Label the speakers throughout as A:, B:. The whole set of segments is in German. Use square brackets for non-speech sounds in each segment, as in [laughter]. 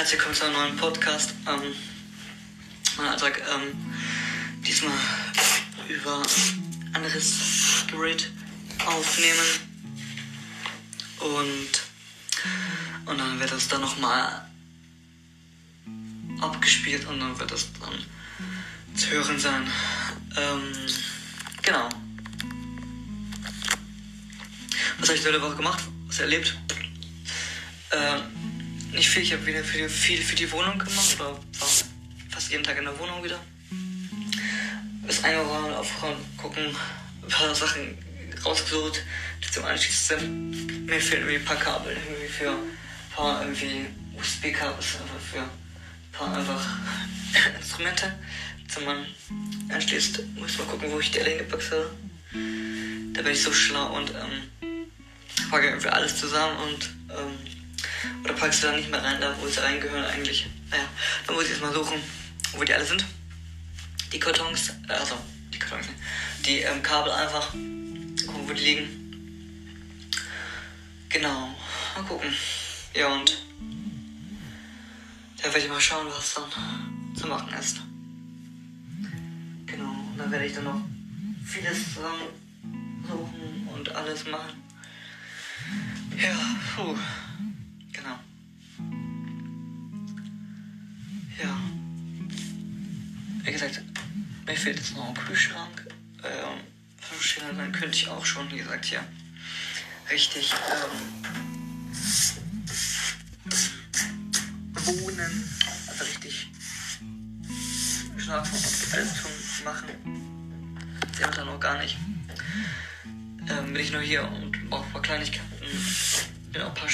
A: Herzlich willkommen zu einem neuen Podcast. Ähm, mein Alltag ähm, diesmal über anderes Gerät aufnehmen und und dann wird das dann nochmal abgespielt und dann wird das dann zu hören sein. Ähm, genau. Was habe ich diese Woche gemacht? Was erlebt? Ähm, nicht viel, ich habe wieder viel, viel für die Wohnung gemacht oder war fast jeden Tag in der Wohnung wieder. Bis eingeräumt, aufräumen, gucken, ein paar Sachen rausgesucht, die zum Anschließen sind. Mir fehlen irgendwie ein paar Kabel, irgendwie für ein paar irgendwie USB-Kabel, für ein paar einfach [laughs] Instrumente, die man anschließt. Muss mal gucken, wo ich die alle hingepackt habe. Da bin ich so schlau und ähm, packe irgendwie alles zusammen und ähm, oder packst du da nicht mehr rein, da wo sie reingehören eigentlich? Naja, dann muss ich jetzt mal suchen, wo die alle sind. Die Kartons, äh, also die Kartons, die ähm, Kabel einfach, gucken, wo die liegen. Genau, mal gucken. Ja, und da werde ich mal schauen, was dann zu machen ist. Genau, und dann werde ich dann noch vieles zusammensuchen und alles machen. Ja, puh. Genau. Ja. Wie gesagt, mir fehlt jetzt noch ein Kühlschrank. Ähm, dann könnte ich auch schon, wie gesagt, hier richtig ähm, wohnen. Also richtig schlafen und alles tun, machen. Sie haben da noch gar nicht. Ähm, bin ich nur hier und brauche ein paar Kleinigkeiten. Bin auch ein paar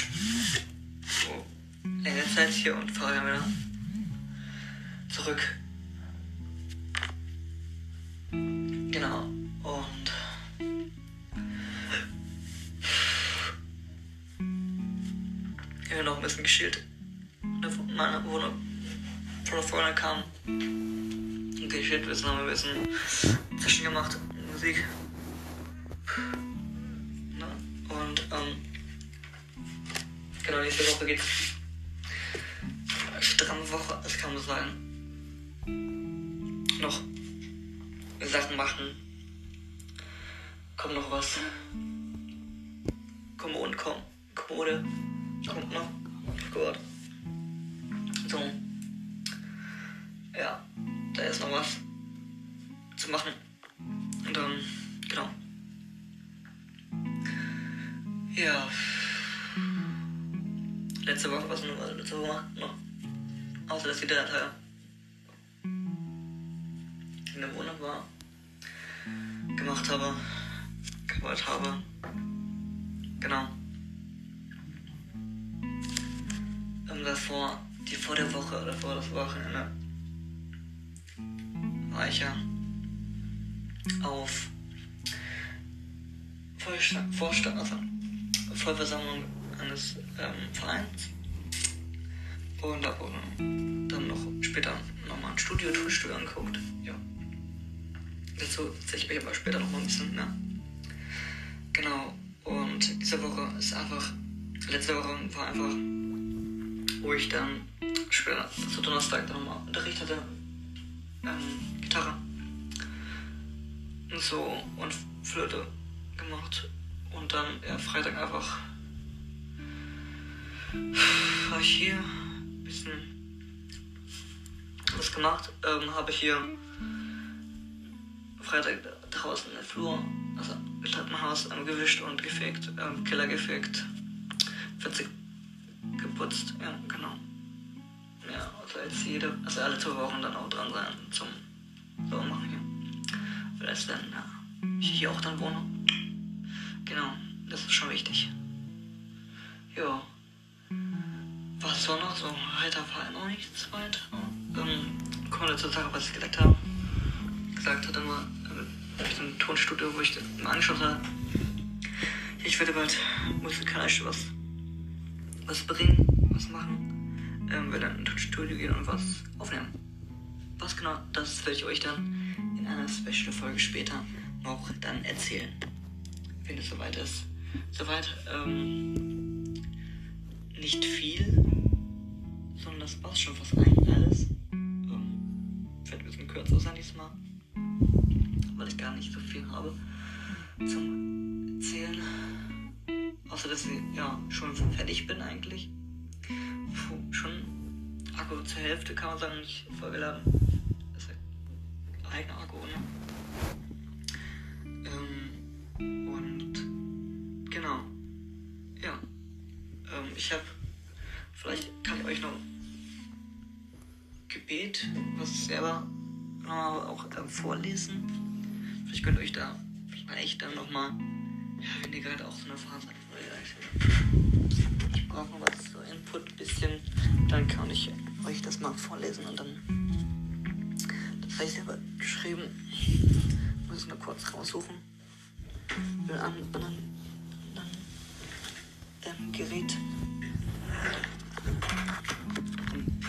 A: längere Zeit hier und fahre dann wieder zurück. Genau. Und hier noch ein bisschen geschillt. Meine Wohnung von vorne kam. Geschillt, wir haben ein bisschen Zwischen gemacht, Musik. Und ähm, genau, nächste Woche geht's Woche, das kann man sagen. Noch Sachen machen. Kommt noch was. Kommode, komm, Kommode. Kommt noch. Gott. So. Ja, da ist noch was zu machen. Und dann, genau. Ja. Letzte Woche, was nur letzte Woche noch? Außer dass die drei Tage in der Wohnung war, gemacht habe, gewollt habe. Genau. Und davor, die vor der Woche oder vor das Wochenende, war ich ja auf Vorstand, also Vollversammlung eines ähm, Vereins und habe dann noch später nochmal ein Studio, Tonstudio angeguckt. Ja. Dazu erzähle ich euch aber später nochmal ein bisschen, ne? Genau. Und diese Woche ist einfach, letzte Woche war einfach, wo ich dann später, zu Donnerstag dann nochmal Unterricht hatte, ähm, Gitarre und so und Flöte gemacht. Und dann, ja, Freitag einfach war ich hier bisschen was gemacht. Ähm, habe hier Freitag draußen in der Flur, also im Treppenhaus ähm, gewischt und gefegt, ähm, Keller gefegt, 40 geputzt, ja, genau. Ja, also jetzt jede, also alle zwei Wochen dann auch dran sein zum so machen hier. Vielleicht dann, ja, ich hier auch dann wohne. Genau, das ist schon wichtig. Ja was war noch so? Heiter war noch nichts weiter. Ähm, kommen wir zur Sache, was ich gesagt habe. Gesagt hatte nur äh, im Tonstudio, wo ich mal angeschaut habe. Ich werde bald musikalisch was, was bringen, was machen. Ähm, werde dann in Tonstudio gehen und was aufnehmen. Was genau, das werde ich euch dann in einer Special-Folge später noch dann erzählen. Wenn es soweit ist. Soweit, ähm, nicht viel. sondern das passt schon fast eigentlich alles. Ähm, wird ein bisschen kürzer sein diesmal, weil ich gar nicht so viel habe zum Erzählen. Außer dass ich ja schon fertig bin eigentlich. Puh, schon Akku zur Hälfte kann man sagen, nicht vollgeladen. Das ist ja eigener Akku, ne? Ich habe vielleicht kann ich euch noch Gebet, was selber nochmal auch äh, vorlesen. Vielleicht könnt ihr euch da vielleicht dann nochmal, ja, wenn ihr gerade auch so eine Phase habt, ihr ich brauche noch was so Input ein bisschen, dann kann ich euch das mal vorlesen und dann das habe ich selber geschrieben. Ich muss es nur kurz raussuchen. Mit einem anderen, anderen ähm, Gerät.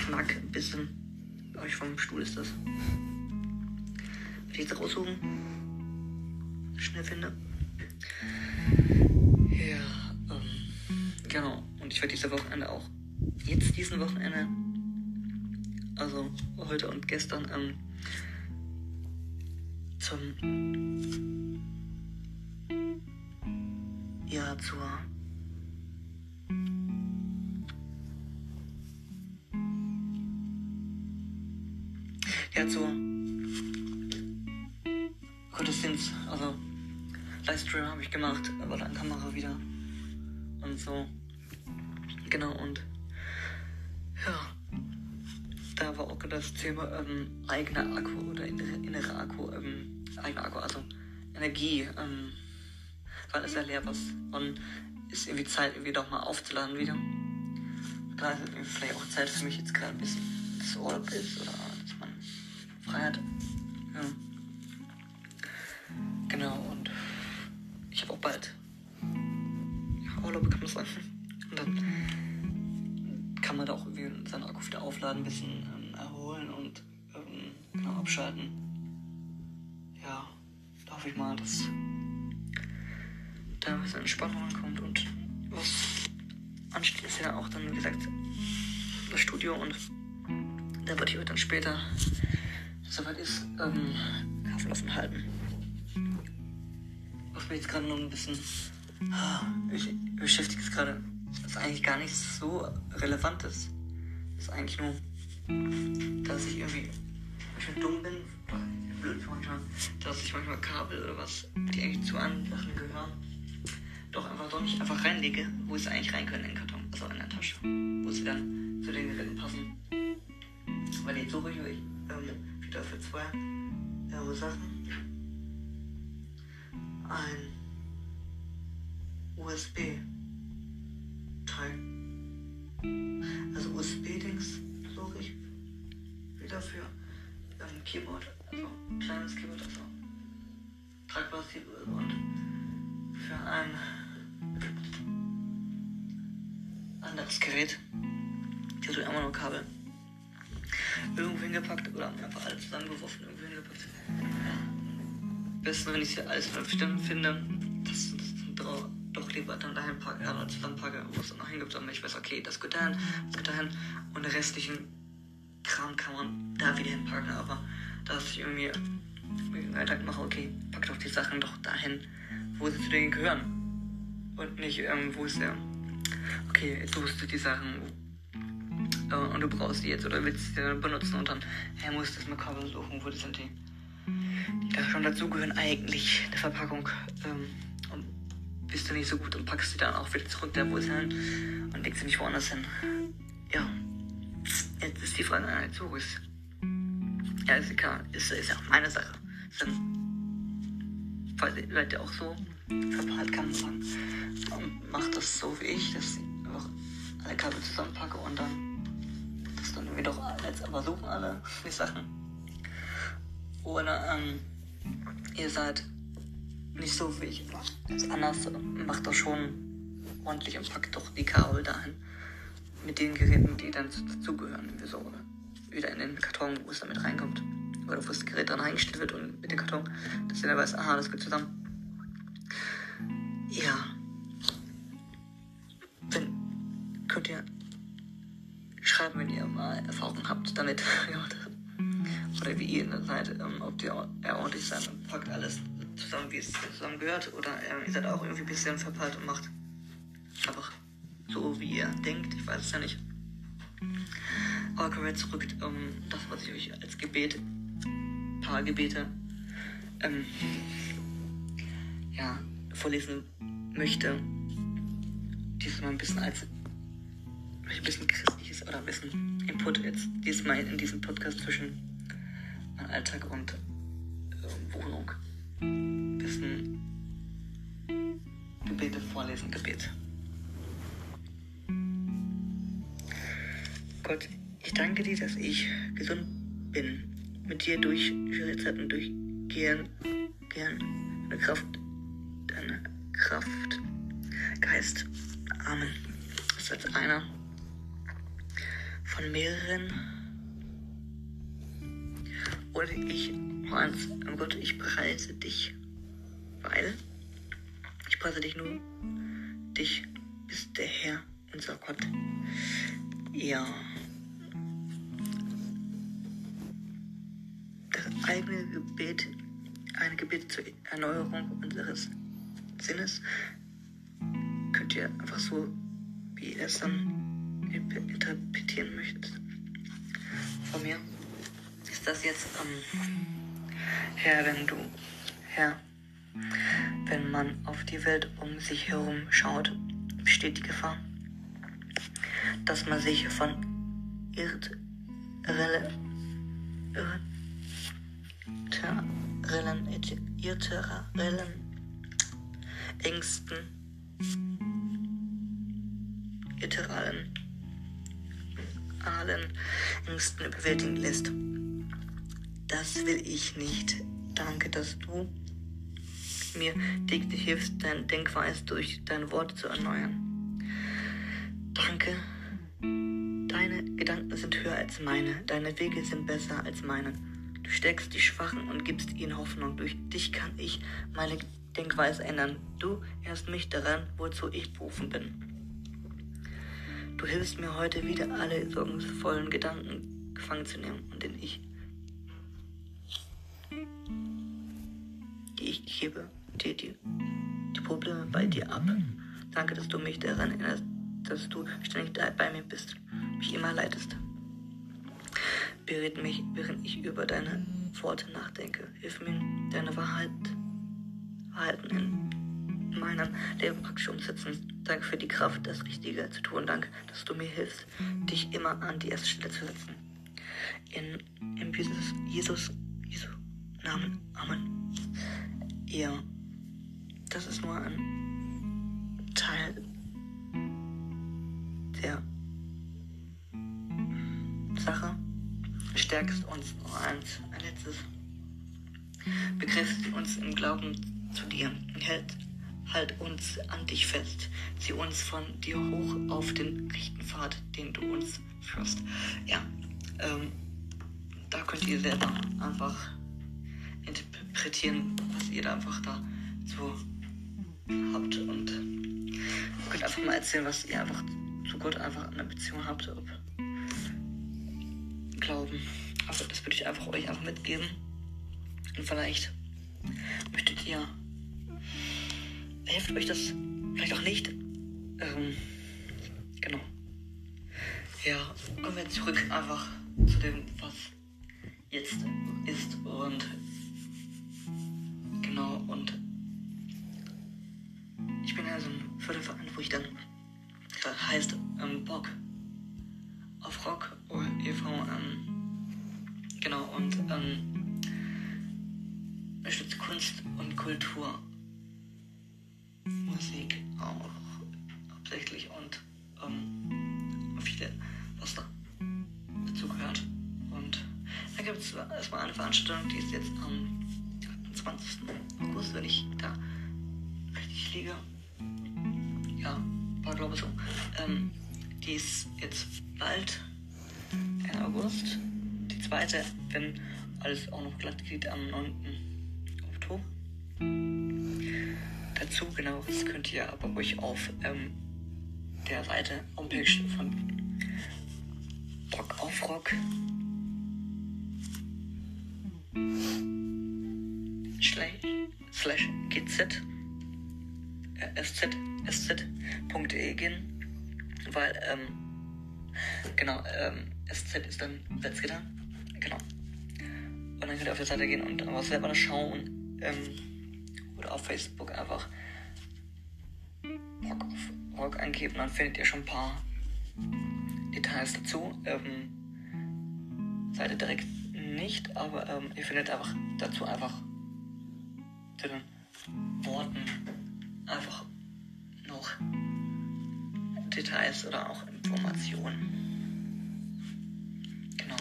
A: Knack ein bisschen. Euch vom Stuhl ist das. Will ich jetzt raussuchen? Schnell finde. Ja, ähm, genau. Und ich werde diese Wochenende auch, jetzt diesen Wochenende, also heute und gestern, ähm, zum, ja, zur, ja, zur Gottesdienst, also Livestream habe ich gemacht, aber dann Kamera wieder und so. Genau, und ja, da war auch das Thema ähm, eigener Akku oder innere, innere Akku, ähm, eigener Akku, also Energie, ähm, weil es ja leer was und ist irgendwie Zeit, irgendwie doch mal aufzuladen wieder. Da ist vielleicht auch Zeit für mich jetzt gerade ein bisschen, Urlaub ist oder frei hat. Ja. Genau, und ich habe auch bald ja, Urlaub, kann man sagen. Und dann kann man da auch irgendwie seinen Akku wieder aufladen, ein bisschen ähm, erholen und ähm, genau abschalten. Ja, da hoffe ich mal, dass da ein bisschen Entspannung ankommt und was ansteht, ist ja auch dann, wie gesagt, das Studio und da würde ich dann später, soweit ist, ähm, Kaffee offen halten. Was mich jetzt gerade noch ein bisschen ich beschäftigt es gerade, was eigentlich gar nicht so relevant ist. Ist eigentlich nur, dass ich irgendwie manchmal dumm bin, blöd manchmal, dass ich manchmal Kabel oder was, die eigentlich zu anderen Sachen gehören, doch einfach doch nicht einfach reinlege, wo sie eigentlich rein können in den Karton, also in der Tasche, wo sie dann zu den Geräten passen. Weil suche ich euch ähm, für zwei äh, Sachen. Ein USB-Teil. Also USB-Dings suche ich wieder für ein Keyboard, also ein kleines Keyboard, also tragbares Keyboard für ein anderes Gerät. Hier so immer nur Kabel. Irgendwo hingepackt oder einfach alles zusammengeworfen, irgendwo hingepackt. Besten, wenn ich hier alles vernünftig finde, das, das drauf doch lieber dann dahin packen, äh, zusammenpacke, wo es noch hingibt, damit ich weiß, okay, das geht dahin, das geht dahin. Und den restlichen Kram kann man da wieder hinpacken, aber dass ich irgendwie den Alltag mache, okay, pack doch die Sachen doch dahin, wo sie zu denen gehören. Und nicht, ähm, wo ist der, okay, jetzt suchst du die Sachen äh, und du brauchst die jetzt oder willst sie benutzen und dann, hey, musst du erstmal Kabel suchen, wo die sind die, da schon dazugehören eigentlich, der Verpackung, ähm, bist du nicht so gut und packst sie dann auch wieder zurück, da wo sie hin und legst sie nicht woanders hin. Ja, jetzt ist die Frage, so ist. Ja, ist egal, ist, ist ja auch meine Sache. Dann, weil ihr seid ja auch so verpeilt, kann man sagen. Und macht das so wie ich, dass ich einfach alle Kabel zusammenpacke und dann irgendwie doch jetzt aber suchen alle die Sachen. Oder ähm, ihr seid nicht so wie ich ganz anders. Macht das schon ordentlich und packt doch die Kabel dahin. Mit den Geräten, die dann dazugehören. So wieder in den Karton, wo es damit reinkommt. Oder wo das Gerät dann reingestellt wird und mit dem Karton, dass ihr dann weiß, aha, das geht zusammen. Ja. Schreiben, wenn ihr mal Erfahrung habt damit. [laughs] oder wie ihr in der seid, ähm, ob ihr ordentlich seid und packt alles zusammen, wie es zusammen gehört. Oder ähm, ihr seid auch irgendwie ein bisschen verpeilt und macht einfach so, wie ihr denkt. Ich weiß es ja nicht. Aber kommen wir zurück, um das, was ich euch als Gebet, paar Gebete, ähm, ja, vorlesen möchte. Diesmal ein bisschen als ein bisschen christliches oder ein bisschen Input jetzt diesmal in diesem Podcast zwischen Alltag und äh, Wohnung. Ein bisschen Gebete vorlesen, Gebet. Gott, ich danke dir, dass ich gesund bin, mit dir durch schwere Zeiten durchgehen, gern, deine Kraft, deine Kraft, Geist. Amen. Das ist jetzt einer von mehreren. Oder ich, Hans, oh Gott, ich preise dich, weil ich preise dich nur, dich bist der Herr, unser Gott. Ja. Das eigene Gebet, ein Gebet zur Erneuerung unseres Sinnes, könnt ihr einfach so, wie ihr es dann interpretieren möchtest. Von mir ist das jetzt, ähm, Herr, wenn du, Herr, wenn man auf die Welt um sich herum schaut, besteht die Gefahr, dass man sich von irrellen, irrellen, Ängsten, irrellen allen Ängsten überwältigen lässt. Das will ich nicht. Danke, dass du mir täglich hilfst, deine Denkweise durch dein Wort zu erneuern. Danke, deine Gedanken sind höher als meine, deine Wege sind besser als meine. Du steckst die Schwachen und gibst ihnen Hoffnung. Durch dich kann ich meine Denkweise ändern. Du erinnerst mich daran, wozu ich berufen bin. Du hilfst mir heute wieder alle sorgenvollen Gedanken gefangen zu nehmen und den ich, die ich gebe, dir die, die Probleme bei dir ab. Danke, dass du mich daran erinnerst, dass du ständig bei mir bist, mich immer leitest. Berät mich, während ich über deine Worte nachdenke. Hilf mir, deine Wahrheit, Wahrheiten in meinem Leben praktisch umsetzen. Danke für die Kraft, das Richtige zu tun. Danke, dass du mir hilfst, dich immer an die erste Stelle zu setzen. In, in Jesus, Jesus, Jesu Namen. Amen. Ja, das ist nur ein Teil der Sache. Stärkst uns nur eins, ein letztes. Bekräftigt uns im Glauben zu dir. Hält halt uns an dich fest. Zieh uns von dir hoch auf den rechten Pfad, den du uns führst. Ja, ähm, da könnt ihr selber einfach interpretieren, was ihr da einfach da so habt und könnt einfach mal erzählen, was ihr einfach zu Gott einfach in einer Beziehung habt, ob Glauben. Aber das würde ich einfach euch einfach mitgeben. Und vielleicht möchtet ihr hilft euch das vielleicht auch nicht. Ähm, genau. Ja, kommen wir zurück einfach zu dem, was jetzt ist und genau und ich bin ja so ein Förderverein, wo ich dann heißt ähm, Bock auf Rock e.V. Ähm, genau und ähm, unterstützt Kunst und Kultur Musik auch hauptsächlich und ähm, viele, was da dazu gehört. Und da gibt es erstmal eine Veranstaltung, die ist jetzt am 20. August, wenn ich da richtig liege. Ja, war glaube ich so. Ähm, die ist jetzt bald, Ende August. Die zweite, wenn alles auch noch glatt geht, am 9. Oktober dazu genaueres könnt ihr aber ruhig auf ähm, der Seite Homepage von Bock auf Rock. Slash, gz äh, sz sz.de gehen, weil ähm, genau ähm, sz ist dann Salzgitter, genau. Und dann könnt ihr auf die Seite gehen und einfach selber schauen ähm, oder auf Facebook einfach Rock auf Rock eingeben, dann findet ihr schon ein paar Details dazu. Ähm, Seite direkt nicht, aber ähm, ihr findet einfach dazu einfach zu den Worten einfach noch Details oder auch Informationen. Genau.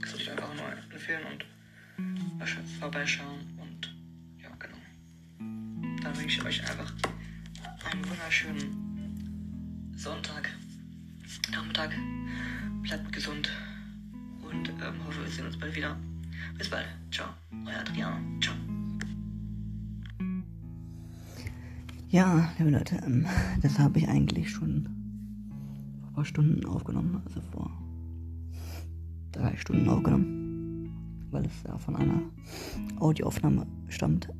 A: Das würde ich einfach nur empfehlen und vorbeischauen wünsche euch einfach einen wunderschönen Sonntag, Nachmittag. Bleibt gesund und ähm, hoffe, wir sehen uns bald wieder. Bis bald. Ciao. Euer Adriano. Ciao.
B: Ja, liebe Leute, ähm, das habe ich eigentlich schon vor ein paar Stunden aufgenommen, also vor drei Stunden aufgenommen, weil es ja von einer Audioaufnahme stammt.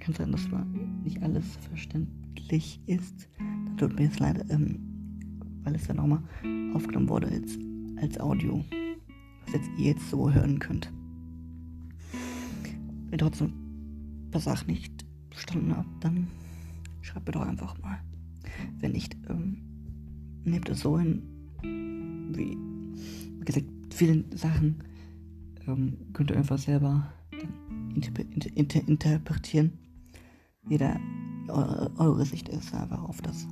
B: Kann sein, dass da nicht alles verständlich ist. Dann tut mir jetzt leid, ähm, weil es ja nochmal aufgenommen wurde als, als Audio, was jetzt ihr jetzt so hören könnt. Wenn trotzdem was Sachen nicht verstanden habt, dann schreibt mir doch einfach mal. Wenn nicht, ähm, nehmt es so hin, wie, wie gesagt, viele Sachen ähm, könnt ihr einfach selber inter inter interpretieren. Jeder eure, Sicht ist einfach auf das,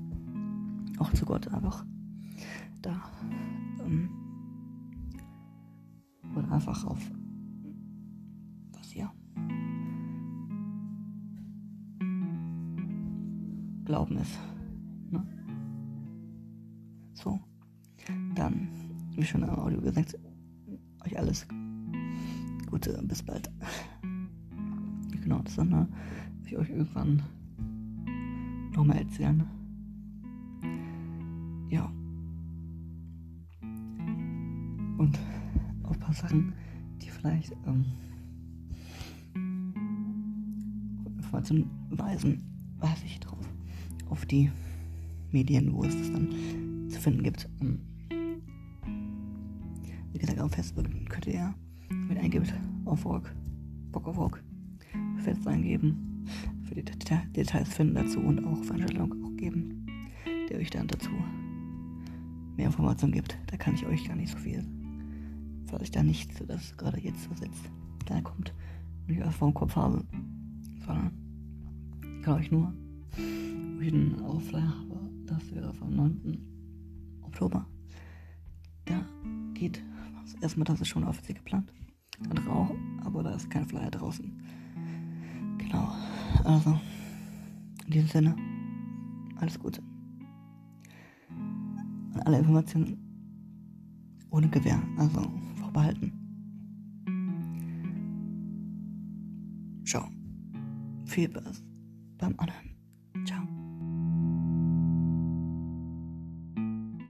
B: auch zu Gott einfach da. Ähm, oder einfach auf was ihr Glauben ist. Ne? So. Dann, wie schon im Audio gesagt, euch alles Gute, bis bald. Genau, das dann will ich euch irgendwann nochmal erzählen. Ja. Und auch ein paar Sachen, die vielleicht ähm, Informationen weisen, weiß ich drauf. Auf die Medien, wo es das dann zu finden gibt. Ähm, wie gesagt, auf Facebook könnt ihr ja mit eingibt auf Rock, Bock auf Rock, Fest eingeben, für die Deta Details finden dazu und auch Veranstaltungen auch geben, der euch dann dazu mehr Informationen gibt. Da kann ich euch gar nicht so viel, weil ich da nicht so das gerade jetzt so sitzt, da kommt und ich was vor dem Kopf habe, sondern ich kann euch nur jeden Auflage das wäre vom 9. Oktober. Da geht erstmal, das ist schon offiziell geplant. Andere auch, aber da ist kein Flyer draußen. Genau. Also, in diesem Sinne, alles Gute. Und alle Informationen ohne Gewehr, also vorbehalten. Ciao. Viel Spaß beim Anhören.